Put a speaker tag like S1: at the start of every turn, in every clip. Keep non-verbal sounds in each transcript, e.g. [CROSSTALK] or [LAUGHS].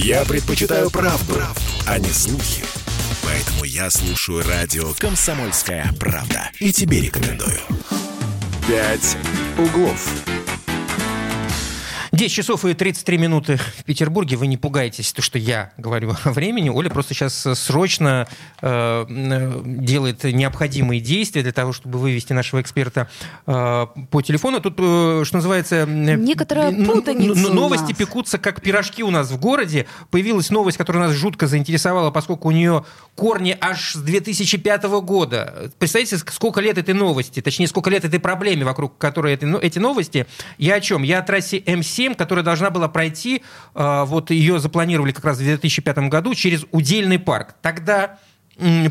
S1: Я предпочитаю правду, правду, а не слухи. Поэтому я слушаю радио «Комсомольская правда». И тебе рекомендую. «Пять углов».
S2: 10 часов и 33 минуты в Петербурге. Вы не пугайтесь, то, что я говорю о времени. Оля просто сейчас срочно э, делает необходимые действия для того, чтобы вывести нашего эксперта э, по телефону. Тут, э, что называется...
S3: Некоторая путаница
S2: Новости пекутся, как пирожки у нас в городе. Появилась новость, которая нас жутко заинтересовала, поскольку у нее корни аж с 2005 года. Представляете, сколько лет этой новости, точнее, сколько лет этой проблеме, вокруг которой эти новости. Я о чем? Я о трассе М7 7, которая должна была пройти, а, вот ее запланировали как раз в 2005 году, через Удельный парк. Тогда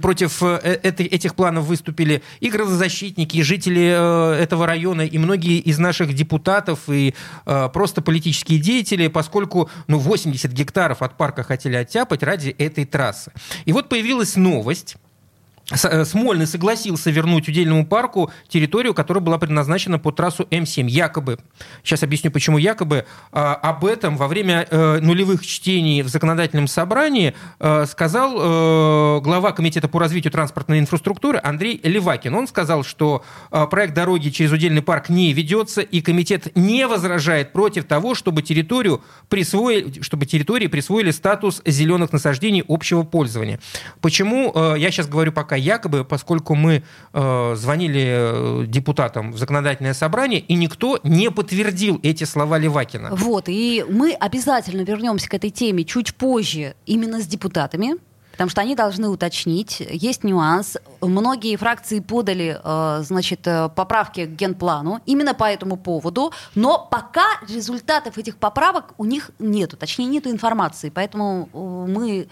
S2: против э, этих планов выступили и градозащитники, и жители э, этого района, и многие из наших депутатов, и э, просто политические деятели, поскольку ну, 80 гектаров от парка хотели оттяпать ради этой трассы. И вот появилась новость, Э, Смольный согласился вернуть удельному парку территорию, которая была предназначена по трассу М7. Якобы, сейчас объясню, почему якобы, а, об этом во время э, нулевых чтений в законодательном собрании э, сказал глава Комитета по развитию транспортной инфраструктуры Андрей Левакин. Он сказал, что проект дороги через удельный парк не ведется, и комитет не возражает против того, чтобы, территорию присвоили, чтобы территории присвоили статус зеленых насаждений общего пользования. Почему я сейчас говорю пока якобы, поскольку мы э, звонили э, депутатам в законодательное собрание, и никто не подтвердил эти слова Левакина.
S3: Вот, и мы обязательно вернемся к этой теме чуть позже именно с депутатами, потому что они должны уточнить. Есть нюанс. Многие фракции подали, э, значит, э, поправки к генплану именно по этому поводу, но пока результатов этих поправок у них нету, точнее, нету информации, поэтому э, мы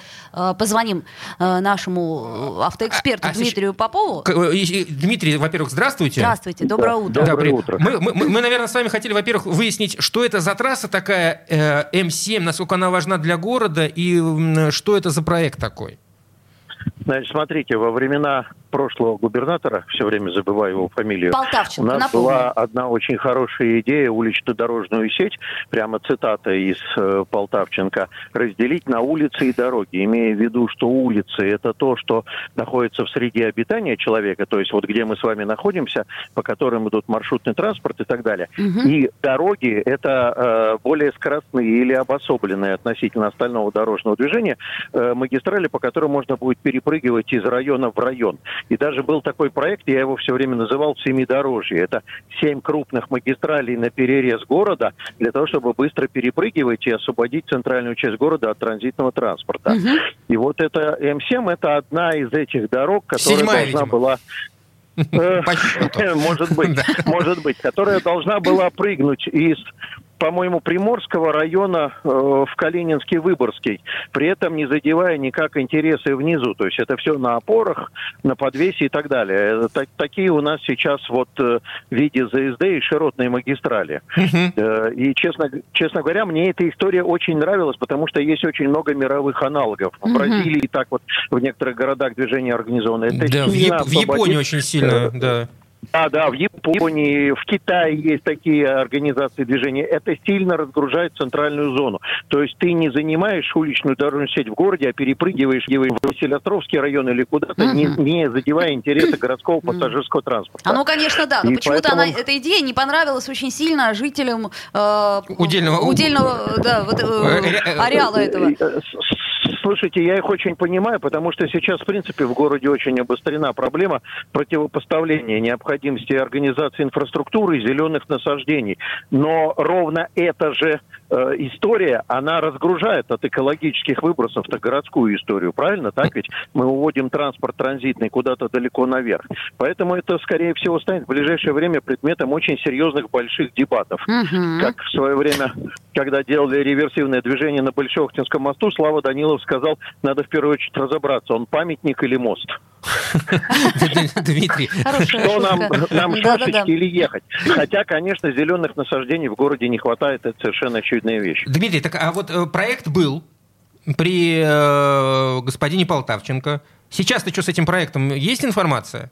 S3: позвоним нашему автоэксперту а, а Дмитрию сейчас... Попову.
S2: Дмитрий, во-первых, здравствуйте.
S3: Здравствуйте, доброе утро.
S4: Доброе утро.
S2: Мы, мы, мы, наверное, с вами хотели, во-первых, выяснить, что это за трасса такая э, М7, насколько она важна для города и что это за проект такой.
S4: Значит, смотрите, во времена прошлого губернатора, все время забываю его фамилию,
S3: Полтавченко,
S4: у нас
S3: напомню.
S4: была одна очень хорошая идея улично-дорожную сеть, прямо цитата из э, Полтавченко, разделить на улицы и дороги, имея в виду, что улицы это то, что находится в среде обитания человека, то есть вот где мы с вами находимся, по которым идут маршрутный транспорт и так далее. Угу. И дороги это э, более скоростные или обособленные относительно остального дорожного движения э, магистрали, по которым можно будет перепрыгивать из района в район. И даже был такой проект, я его все время называл «Семидорожье». Это семь крупных магистралей на перерез города для того, чтобы быстро перепрыгивать и освободить центральную часть города от транзитного транспорта. Угу. И вот это М7 – это одна из этих дорог, которая
S2: Седьмая,
S4: должна
S2: видимо.
S4: была [LAUGHS] [LAUGHS] может быть, [LAUGHS] может быть, которая должна была прыгнуть из по-моему, Приморского района э, в Калининский Выборгский, при этом не задевая никак интересы внизу. То есть это все на опорах, на подвесе и так далее. Так, такие у нас сейчас вот э, в виде ЗСД и широтной магистрали. Э, и, честно, честно говоря, мне эта история очень нравилась, потому что есть очень много мировых аналогов. В Бразилии так вот в некоторых городах движение организовано. Это
S2: да, в, Яп- в Японии очень сильно, э, да.
S4: Да, да, в Японии, в Китае есть такие организации движения. Это сильно разгружает центральную зону. То есть ты не занимаешь уличную дорожную сеть в городе, а перепрыгиваешь в Василиостровский район или куда-то, угу. не, не задевая интересы городского пассажирского транспорта.
S3: А ну, конечно, да. Но почему-то поэтому... она, эта идея не понравилась очень сильно жителям э,
S2: удельного,
S3: удельного да, вот, э, ареала этого.
S4: Слушайте, я их очень понимаю, потому что сейчас, в принципе, в городе очень обострена проблема противопоставления необходимости организации инфраструктуры и зеленых насаждений. Но ровно это же э, история, она разгружает от экологических выбросов то городскую историю, правильно? Так ведь мы уводим транспорт транзитный куда-то далеко наверх. Поэтому это, скорее всего, станет в ближайшее время предметом очень серьезных больших дебатов. Угу. Как в свое время, когда делали реверсивное движение на Большохтинском мосту, Слава Данилов сказал, надо в первую очередь разобраться, он памятник или мост. [LAUGHS]
S2: Дмитрий.
S4: Что нам, нам шашечки или ехать? Хотя, конечно, зеленых насаждений в городе не хватает, это совершенно очевидная вещь.
S2: Дмитрий, так а вот э, проект был при э, господине Полтавченко. Сейчас-то что с этим проектом? Есть информация?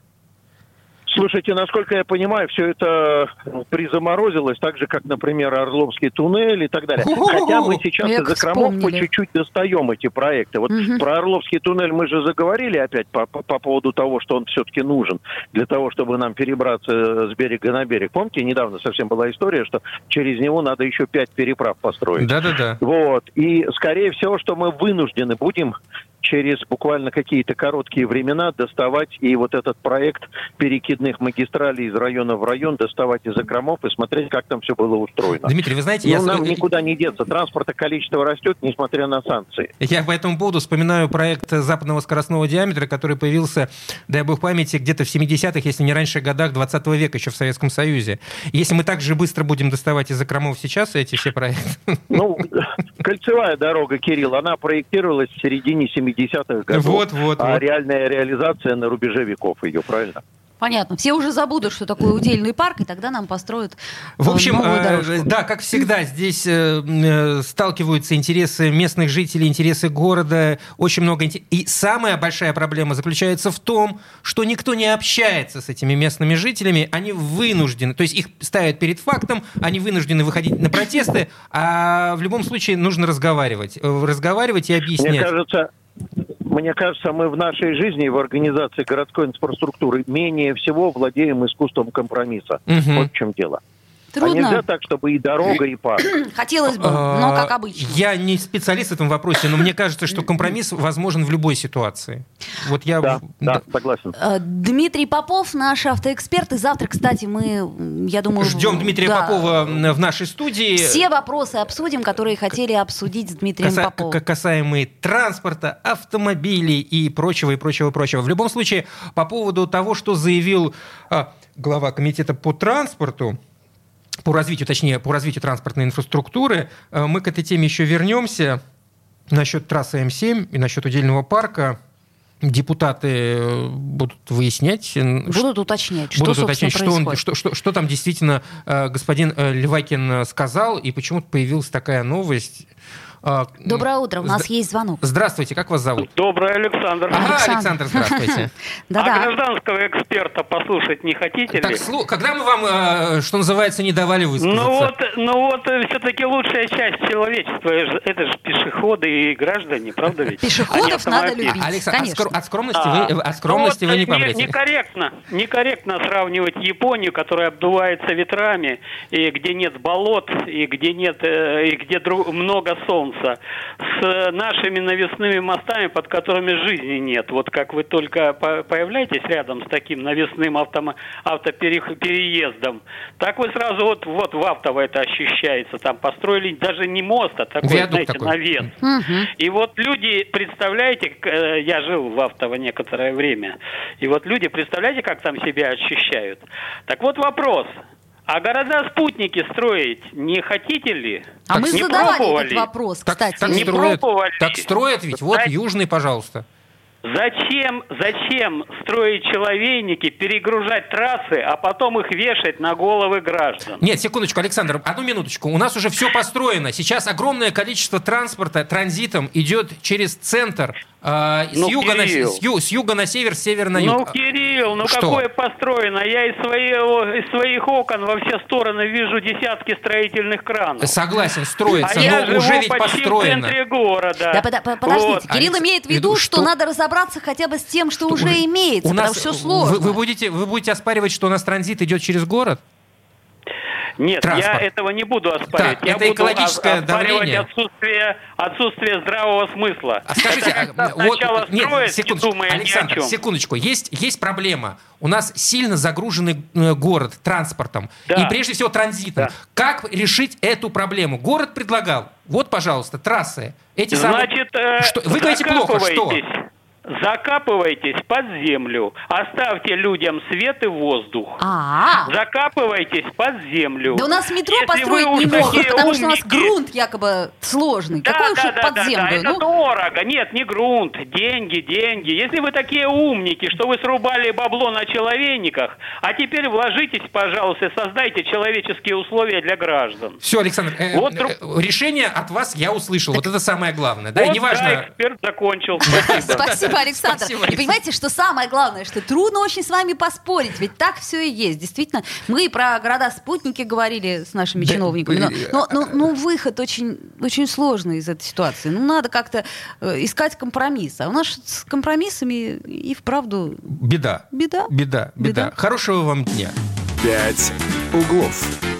S4: Слушайте, насколько я понимаю, все это призаморозилось, так же, как, например, Орловский туннель и так далее. Хотя мы сейчас из закромов по чуть-чуть достаем эти проекты. Вот
S3: Мгм.
S4: про Орловский туннель мы же заговорили опять по, по- по поводу того, что он все-таки нужен для того, чтобы нам перебраться с берега на берег. Помните, недавно совсем была история, что через него надо еще пять переправ построить.
S2: Да-да-да.
S4: Вот. И, скорее всего, что мы вынуждены будем через буквально какие-то короткие времена доставать и вот этот проект перекидных магистралей из района в район, доставать из закромов и смотреть, как там все было устроено.
S2: Дмитрий, вы знаете,
S4: Ну,
S2: я...
S4: нам никуда не деться. Транспорта количество растет, несмотря на санкции.
S2: Я по этому поводу вспоминаю проект западного скоростного диаметра, который появился, дай бог памяти, где-то в 70-х, если не раньше годах 20 века, еще в Советском Союзе. Если мы так же быстро будем доставать из закромов сейчас эти все проекты,
S4: Ну, [LAUGHS] кольцевая дорога, Кирилл, она проектировалась в середине 70-х годов.
S2: Вот, вот,
S4: А
S2: вот.
S4: реальная реализация на рубеже веков ее, правильно?
S3: Понятно. Все уже забудут, что такое удельный парк, и тогда нам построят
S2: В
S3: э,
S2: общем,
S3: новую
S2: э,
S3: дорожку.
S2: да, как всегда, здесь э, э, сталкиваются интересы местных жителей, интересы города, очень много И самая большая проблема заключается в том, что никто не общается с этими местными жителями, они вынуждены, то есть их ставят перед фактом, они вынуждены выходить на протесты, а в любом случае нужно разговаривать, э, разговаривать и
S4: Мне
S2: объяснять.
S4: кажется, мне кажется, мы в нашей жизни, в организации городской инфраструктуры менее всего владеем искусством компромисса.
S2: Мгм.
S4: Вот в чем дело. А
S3: Трудно.
S4: нельзя так, чтобы и дорога, и парк. [CLEARS THROAT]
S3: Хотелось бы, но как
S2: А,
S3: обычно.
S2: Я не специалист в этом вопросе, но мне кажется, что компромисс возможен в любой ситуации. Вот я...
S4: Да, да, согласен.
S3: Э, Дмитрий Попов, наш автоэксперт. И завтра, кстати, мы, я думаю...
S2: Ждем Дмитрия
S3: да,
S2: Попова в нашей студии.
S3: Все вопросы обсудим, которые хотели обсудить с Дмитрием
S2: каса-
S3: Поповым.
S2: касаемые транспорта, автомобилей и прочего, и прочего, и прочего. В любом случае, по поводу того, что заявил а, глава комитета по транспорту, по развитию, точнее, по развитию транспортной инфраструктуры, э, мы к этой теме еще вернемся. Насчет трассы М7 и насчет удельного парка депутаты э, будут выяснять, э,
S3: Будут уточнять, что,
S2: будут уточнять, что, он- что, что, что там действительно господин Левакин сказал, и почему-то появилась такая новость. А,
S3: Доброе утро, у нас
S2: Здра-
S3: есть звонок.
S2: Здравствуйте, как вас зовут?
S5: Добрый Александр.
S2: Ага,
S3: Александр.
S2: Александр, здравствуйте. [LAUGHS]
S5: А гражданского эксперта послушать не хотите
S2: Так,
S5: ли?
S2: слу- когда мы вам, э, что называется, не давали высказаться?
S5: Ну вот, ну вот, все-таки лучшая часть человечества, это же- это же пешеходы и граждане, правда ведь?
S3: Пешеходов
S5: А
S3: надо любить.
S2: А, Александр,
S3: конечно.
S2: скор- от скромности,
S5: А,
S2: вы, от скромности
S5: ну
S2: вы
S5: вот,
S2: не
S5: не-
S2: помните.
S5: Некорректно, некорректно сравнивать Японию, которая обдувается ветрами, и где нет болот, и где нет, э, и где много солнца, с нашими навесными мостами, под которыми жизни нет. Вот как вы только по- появляетесь рядом с таким навесным автомо- автопереездом, так вы сразу вот, вот в автово это ощущается. Там построили даже не мост, а такой,
S2: Виадук
S5: знаете,
S2: такой.
S5: навес.
S3: Мгм.
S5: И вот люди, представляете, э, я жил в Автово некоторое время, и вот люди, представляете, как там себя ощущают? Так вот вопрос. А города-спутники строить не хотите ли?
S3: А мы
S5: не
S3: задавали
S5: пробовали?
S3: этот вопрос,
S2: Так,
S3: кстати.
S2: так
S5: Не
S2: строят,
S5: пробовали.
S2: так строят ведь. Вот
S5: Знаете-
S2: Южный, пожалуйста.
S5: Зачем, зачем строить человейники, перегружать трассы, а потом их вешать на головы граждан?
S2: Нет, секундочку, Александр, одну минуточку. У нас уже все построено. Сейчас огромное количество транспорта транзитом идет через центр. С,
S5: Ну,
S2: юга на, с, ю- с юга на север, с севера на
S5: Ну,
S2: юг.
S5: Кирилл, ну
S2: Что?
S5: какое построено? Я из, своего, из своих окон во все стороны вижу десятки строительных кранов.
S2: Согласен, строится,
S5: а я
S2: но
S5: живу
S2: уже ведь
S5: почти
S2: построено.
S5: в центре города.
S3: Да, пода- по- подождите,
S5: Вот.
S3: Кирилл
S2: Алекс-
S3: имеет в виду, что,
S2: что-
S3: надо разобраться хотя бы с тем, что, уже, имеется,
S2: у
S3: потому
S2: нас
S3: что все сложно.
S2: Вы, вы будете, вы будете оспаривать, что у нас транзит идет через город?
S5: Нет,
S2: Транспорт.
S5: я этого не буду оспаривать.
S2: Так,
S5: я
S2: это
S5: буду
S2: экологическое давление.
S5: Отсутствие, отсутствие здравого смысла.
S2: А скажите,
S5: Это
S2: а, вот,
S5: сначала
S2: нет,
S5: строят, не
S2: секундочку,
S5: думая ни о
S2: Александр,
S5: чем.
S2: секундочку, есть, есть проблема. У нас сильно загруженный э, город транспортом
S5: Да.
S2: и прежде всего транзитом.
S5: Да.
S2: Как решить эту проблему? Город предлагал, вот, пожалуйста, трассы. Эти самые-
S5: Значит, э,
S2: Что- вы говорите плохо, что?
S5: Закапывайтесь. Под землю, оставьте людям свет и воздух.
S3: А,
S5: Закапывайтесь под землю.
S3: да у нас метро
S5: Если
S3: построить
S5: уж
S3: не могут, потому что у нас
S5: умники-
S3: грунт якобы сложный.
S5: Да,
S3: Какой уж
S5: да,
S3: это
S5: да,
S3: под
S5: да,
S3: землю?
S5: да, это
S3: Ну,
S5: дорого. Нет, не грунт, деньги, деньги. Если вы такие умники, что вы срубали бабло на человейниках, а теперь вложитесь, пожалуйста, и создайте человеческие условия для граждан.
S2: Все, Александр, э,
S5: Вот
S2: э,
S5: друг-
S2: решение от вас я услышал. Вот это самое главное. Да, и
S5: вот,
S2: неважно.
S5: да, эксперт закончил. Спасибо.
S3: Спасибо Спасибо, Александр.
S2: Спасибо,
S3: И понимаете, что самое главное, что трудно очень с вами поспорить, ведь так все и есть. Действительно, мы про города-спутники говорили с нашими
S2: Да,
S3: чиновниками, но,
S2: э,
S3: но, но- но выход очень, очень сложный из этой ситуации. Ну, надо как-то э, искать компромисс. А у нас с компромиссами и вправду
S2: Беда.
S3: беда.
S2: Беда, беда.
S3: Беда.
S2: Хорошего вам дня.
S1: «Пять углов».